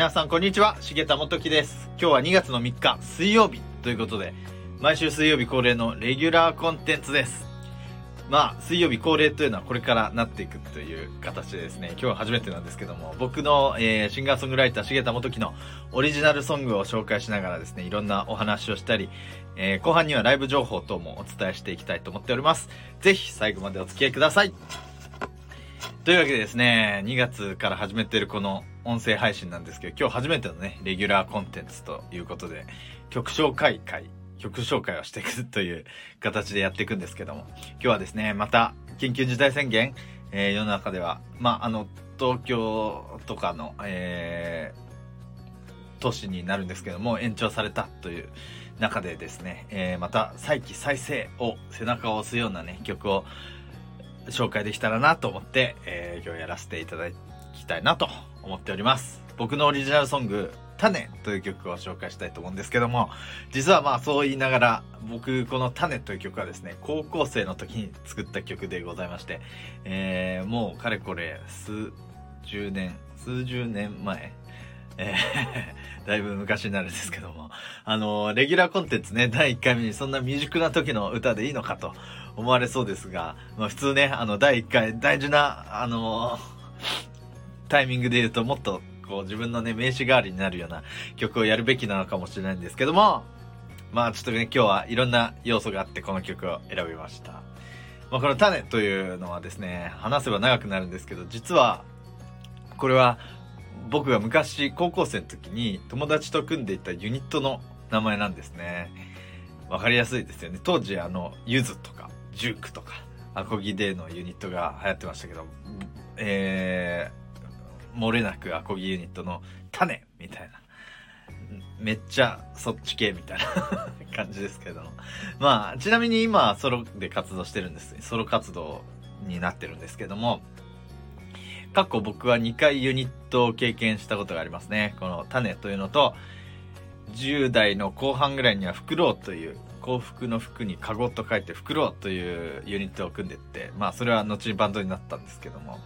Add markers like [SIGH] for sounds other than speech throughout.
皆さんこんにちは重田元樹です。今日は2月の3日水曜日ということで毎週水曜日恒例のレギュラーコンテンツです。まあ水曜日恒例というのはこれからなっていくという形でですね今日は初めてなんですけども僕の、えー、シンガーソングライター重田元樹のオリジナルソングを紹介しながらですねいろんなお話をしたり、えー、後半にはライブ情報等もお伝えしていきたいと思っております。ぜひ最後までお付き合いください。というわけでですね、2月から始めてるこの音声配信なんですけど、今日初めてのね、レギュラーコンテンツということで、曲紹介会、曲紹介をしていくという形でやっていくんですけども、今日はですね、また緊急事態宣言、えー、世の中では、まあ、あの、東京とかの、えー、都市になるんですけども、延長されたという中でですね、えー、また再起再生を背中を押すようなね、曲を紹介できたらなと思って、えー、今日やらせていただきたいなと思っております。僕のオリジナルソング、種という曲を紹介したいと思うんですけども、実はまあそう言いながら、僕この種という曲はですね、高校生の時に作った曲でございまして、えー、もうかれこれ数十年、数十年前、えー、だいぶ昔になるんですけども、あの、レギュラーコンテンツね、第1回目にそんな未熟な時の歌でいいのかと思われそうですが、まあ普通ね、あの、第1回大事な、あのタイミングで言うともっとこう自分のね、名刺代わりになるような曲をやるべきなのかもしれないんですけども、まあちょっとね、今日はいろんな要素があってこの曲を選びました。まあこの種というのはですね、話せば長くなるんですけど、実は、これは僕が昔高校生の時に友達と組んでいたユニットの名前なんですね。わかりやすいですよね。当時あの、ゆずとか、ジュークとか、アコギデーのユニットが流行ってましたけど、えー、漏れなくアコギユニットの種みたいな。めっちゃそっち系みたいな [LAUGHS] 感じですけどもまあ、ちなみに今ソロで活動してるんです。ソロ活動になってるんですけども、過去僕は2回ユニットを経験したことがありますね。この種というのと、10代の後半ぐらいにはフクロウという、幸福の服にカゴと書いてフクロウというユニットを組んでって、まあそれは後にバンドになったんですけども、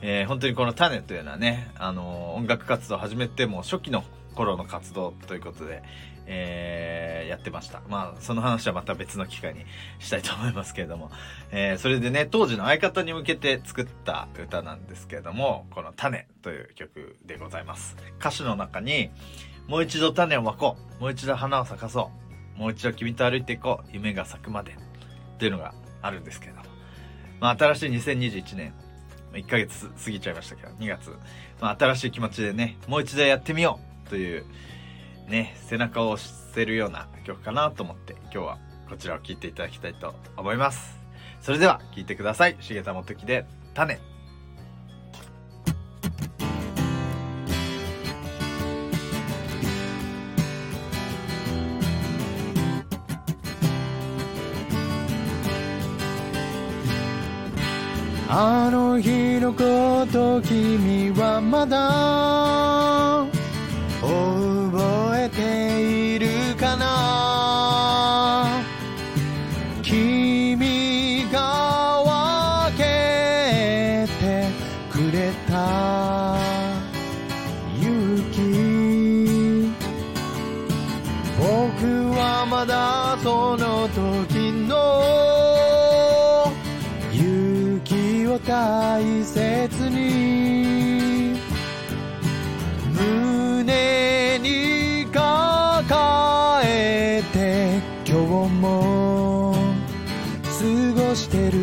えー、本当にこの種というのはね、あのー、音楽活動を始めても初期の頃の活動ということで、えー、やってました。まあ、その話はまた別の機会にしたいと思いますけれども、えー、それでね、当時の相方に向けて作った歌なんですけれども、この種という曲でございます。歌詞の中に、もう一度種をまこう。もう一度花を咲かそう。もう一度君と歩いていこう。夢が咲くまで。っていうのがあるんですけれども。まあ、新しい2021年、1ヶ月過ぎちゃいましたけど、2月。まあ、新しい気持ちでね、もう一度やってみようという、ね、背中を押せるような曲かなと思って今日はこちらを聴いていただきたいと思います。それでは聴いてください。重田元樹で種。あの日のこと君はまだ覚えているかな？君が分けてくれた勇気。僕はまだその時の勇気を大切る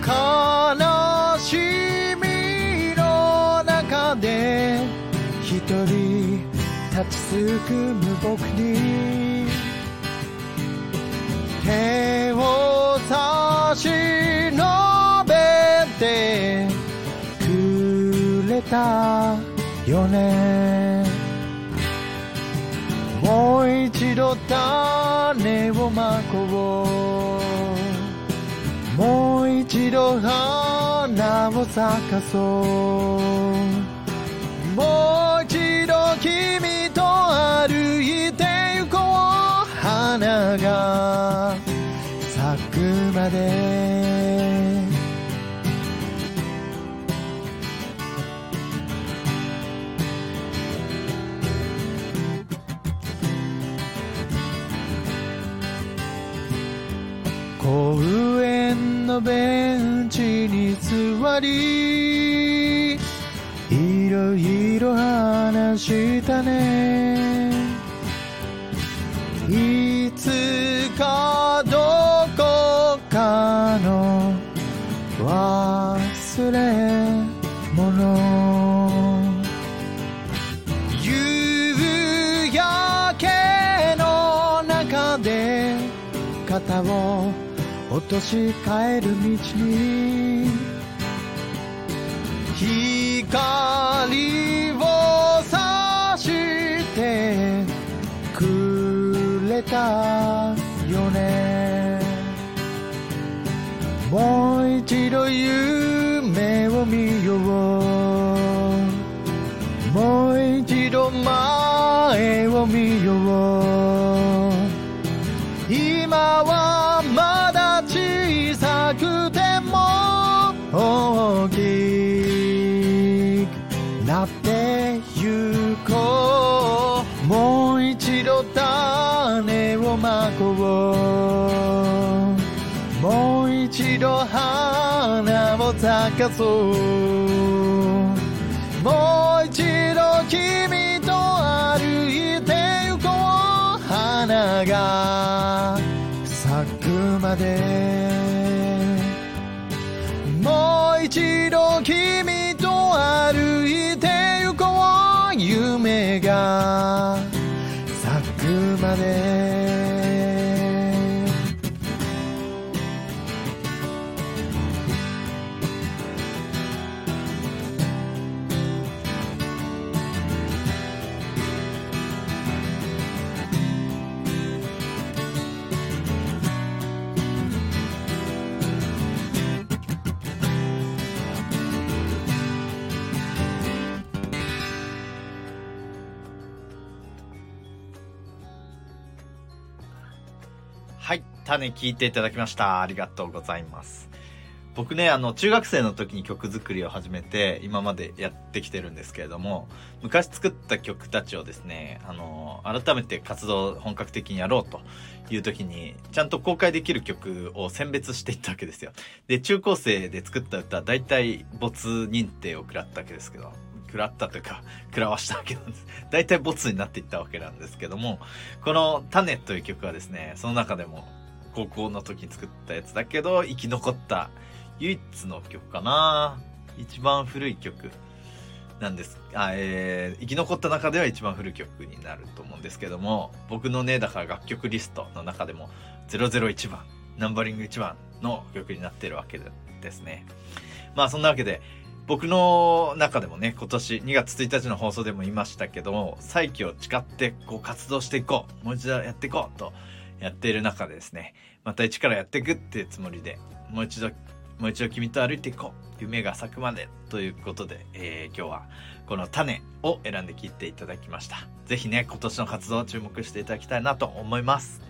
悲しみの中で一人立ちすくむ僕に手を差し伸べてくれたよね。もう一度種をまこう。もう一度花を咲かそう。もう一度君と歩いて行こう。花が咲くまで。のベンチに座りいろいろ話したね。いつかどこかの忘れ物。夕焼けの中で肩を落とし帰る道に光を差してくれたよね。もう一度夢を見よう。もう一度前を見よう。今は種をもう一度花を咲かそうもう一度君と歩いてゆこう。花が咲くまでもう一度君と歩いてゆこう。夢がまで。種聞いていただきました。ありがとうございます。僕ね、あの、中学生の時に曲作りを始めて、今までやってきてるんですけれども、昔作った曲たちをですね、あの、改めて活動を本格的にやろうという時に、ちゃんと公開できる曲を選別していったわけですよ。で、中高生で作った歌、大体没認定を食らったわけですけど、食らったというか、食らわしたわけなんです。大体ボツになっていったわけなんですけども、この「種」という曲はですね、その中でも高校の時に作ったやつだけど、生き残った唯一の曲かな一番古い曲なんです。あ、えー、生き残った中では一番古い曲になると思うんですけども、僕のね、だから楽曲リストの中でも001番、ナンバリング1番の曲になってるわけですね。まあそんなわけで、僕の中でもね、今年2月1日の放送でも言いましたけども、再起を誓ってこう活動していこう、もう一度やっていこうとやっている中でですね、また一からやっていくっていうつもりで、もう一度、もう一度君と歩いていこう、夢が咲くまでということで、えー今日はこの種を選んで聞いていただきました。ぜひね、今年の活動を注目していただきたいなと思います。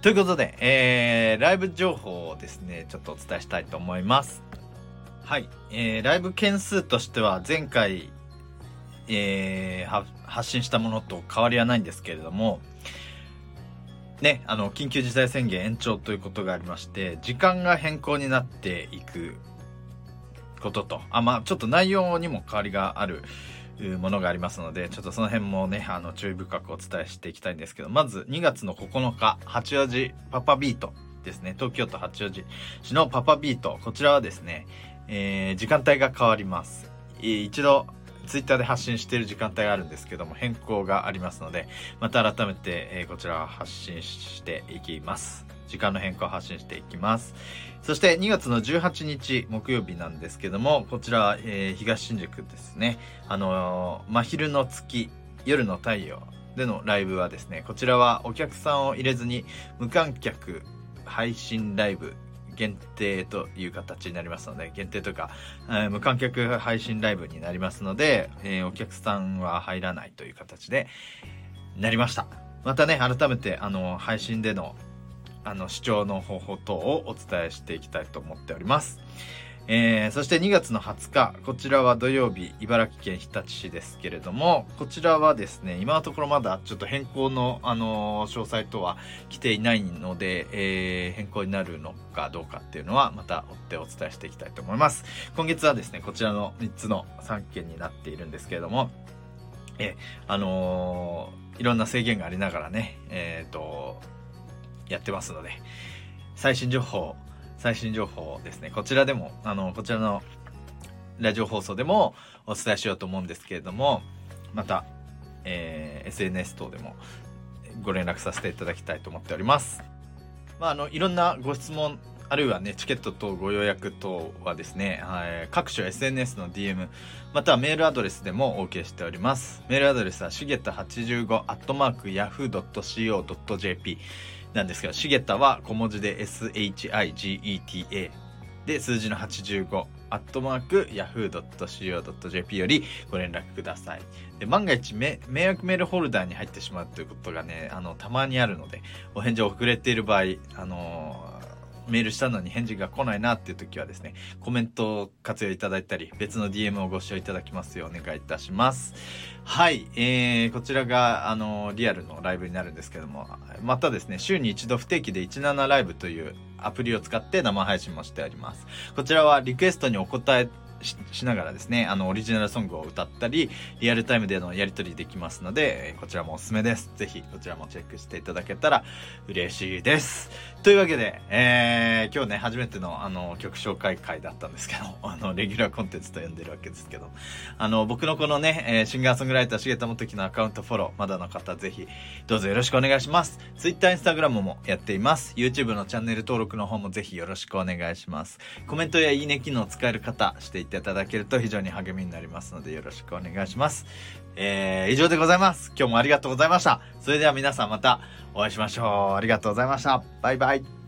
ということで、えー、ライブ情報をですね、ちょっとお伝えしたいと思います。はい、えー、ライブ件数としては前回、えー発信したものと変わりはないんですけれども、ね、あの、緊急事態宣言延長ということがありまして、時間が変更になっていくことと、あ、まあちょっと内容にも変わりがあるものがありますので、ちょっとその辺もね、あの、注意深くお伝えしていきたいんですけど、まず2月の9日、八王子パパビートですね、東京都八王子市のパパビート、こちらはですね、えー時間帯が変わります。一度、ツイッターで発信している時間帯があるんですけども、変更がありますので、また改めて、えこちらは発信していきます。時間の変更を発信していきます。そして2月の18日木曜日なんですけども、こちら、えー東新宿ですね。あのー真昼の月、夜の太陽でのライブはですね、こちらはお客さんを入れずに無観客配信ライブ限定という形になりますので、限定とか、え無観客配信ライブになりますので、えお客さんは入らないという形でなりました。またね、改めて、あの、配信での、あの、視聴の方法等をお伝えしていきたいと思っております。えー、そして2月の20日、こちらは土曜日、茨城県日立市ですけれども、こちらはですね、今のところまだちょっと変更の、あのー詳細とは来ていないので、えー変更になるのかどうかっていうのは、また追ってお伝えしていきたいと思います。今月はですね、こちらの3つの3件になっているんですけれども、えあのーいろんな制限がありながらね、えっ、と、やってますので、最新情報、最新情報ですね、こちらでも、あの、こちらのラジオ放送でもお伝えしようと思うんですけれども、また、えー SNS 等でもご連絡させていただきたいと思っております。まあ、あの、いろんなご質問、あるいはね、チケット等ご予約等はですね、はい各種 SNS の DM、またはメールアドレスでもお受けしております。メールアドレスは、しげた85、アットマーク、yahoo.co.jp なんですけど、しげたは小文字で shigeta で、数字の85、アットマーク、yahoo.co.jp よりご連絡ください。で、万が一め、迷惑メールホルダーに入ってしまうということがね、あの、たまにあるので、お返事遅れている場合、あのーメールしたのに返事が来ないなっていう時はですね、コメントを活用いただいたり、別の DM をご視聴いただきますようお願いいたします。はい、えー、こちらが、あの、リアルのライブになるんですけども、またですね、週に一度不定期で17ライブというアプリを使って生配信もしております。こちらはリクエストにお答えししながらですね、あの、オリジナルソングを歌ったり、リアルタイムでのやり取りできますので、えこちらもおすすめです。ぜひ、こちらもチェックしていただけたら嬉しいです。というわけで、えー今日ね、初めての、あの、曲紹介会だったんですけど、[LAUGHS] あの、レギュラーコンテンツと呼んでるわけですけど、あの、僕のこのね、えーシンガーソングライター、重田元樹のアカウントフォロー、まだの方、ぜひ、どうぞよろしくお願いします。Twitter、Instagram もやっています。YouTube のチャンネル登録の方もぜひよろしくお願いします。コメントやいいね機能を使える方、していっていただけると非常に励みになりますので、よろしくお願いします。えー、以上でございます。今日もありがとうございました。それでは皆さんまたお会いしましょう。ありがとうございました。バイバイ。